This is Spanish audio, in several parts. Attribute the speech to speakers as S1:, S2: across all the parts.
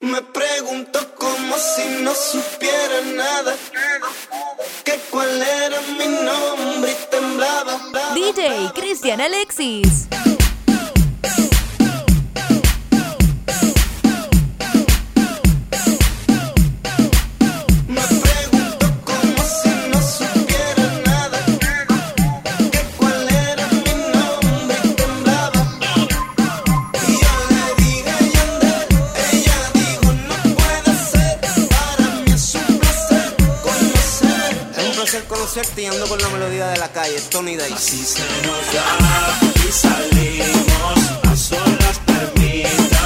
S1: Me pregunto como si no supiera nada. Que cuál era mi nombre y temblaba.
S2: DJ Cristian Alexis.
S3: suerte con la melodía de la calle, Tony Day.
S4: Así se nos da y salimos a solas
S3: permitas.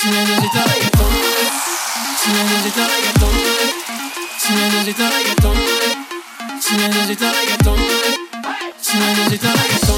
S1: 繋がれたらや飛ん
S4: で繋がれたらや飛んで繋がれたらや飛んで繋がれたらや飛んで繋がれたらや飛ん
S1: で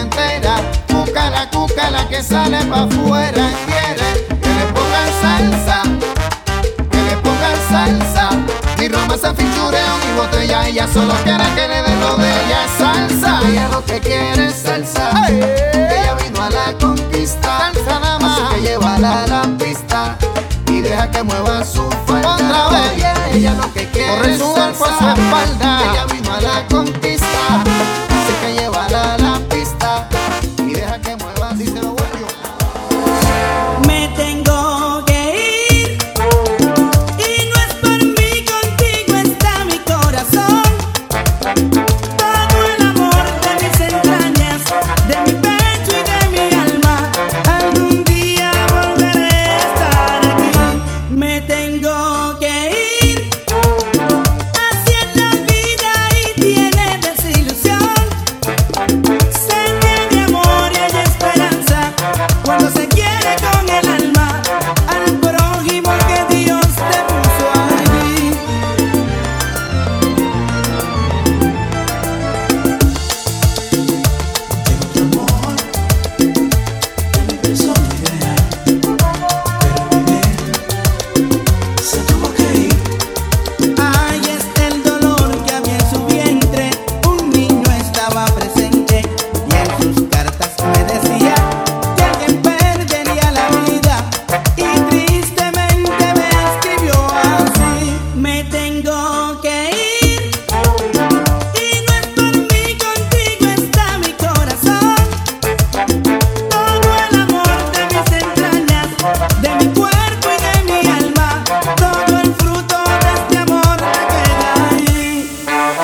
S1: se
S4: entera. La que
S5: sale pa' afuera. Quiere que le pongan salsa, que le pongan salsa. Ni romance, fichureo, ni botella. Ella solo quiere que le den lo de ella salsa. Ella lo que quiere es salsa. Ella vino a la conquista. Salsa nada más. Así que llévala a la pista y deja que mueva su falda. Otra vez. Ella, lo que quiere
S6: Corre
S5: es salsa.
S6: Espalda.
S5: Ella vino a la conquista.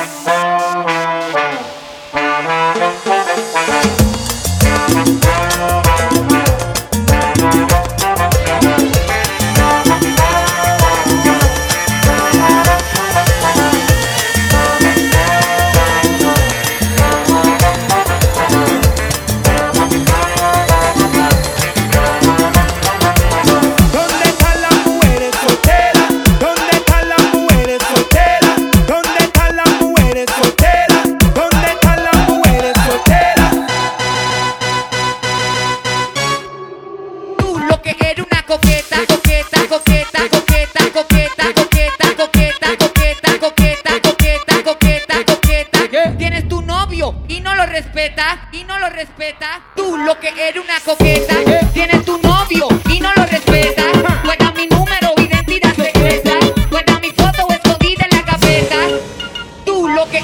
S7: Bye.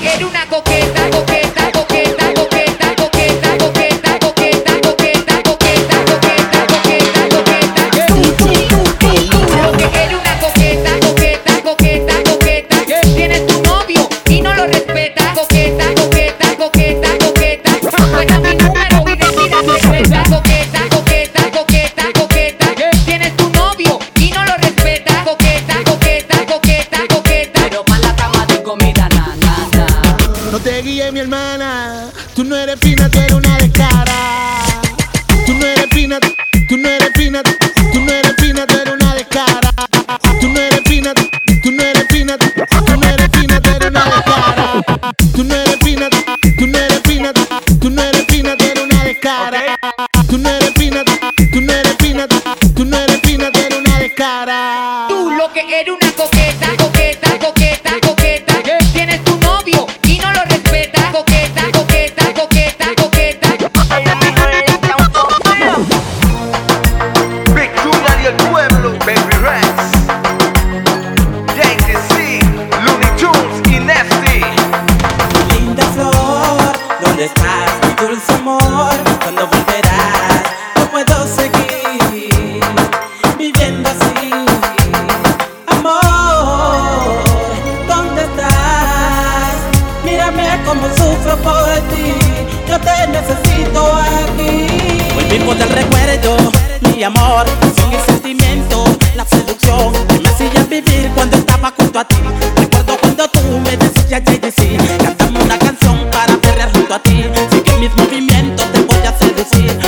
S7: quiero coqueta, coqueta, coqueta. Todo el recuerdo, mi amor, sin el sentimiento, la seducción que me
S4: hacía vivir cuando estaba junto a ti. Recuerdo cuando
S8: tú me decías, JDC, cantame una canción para
S7: perrear junto a ti. Sigue mis movimientos, te voy a seducir.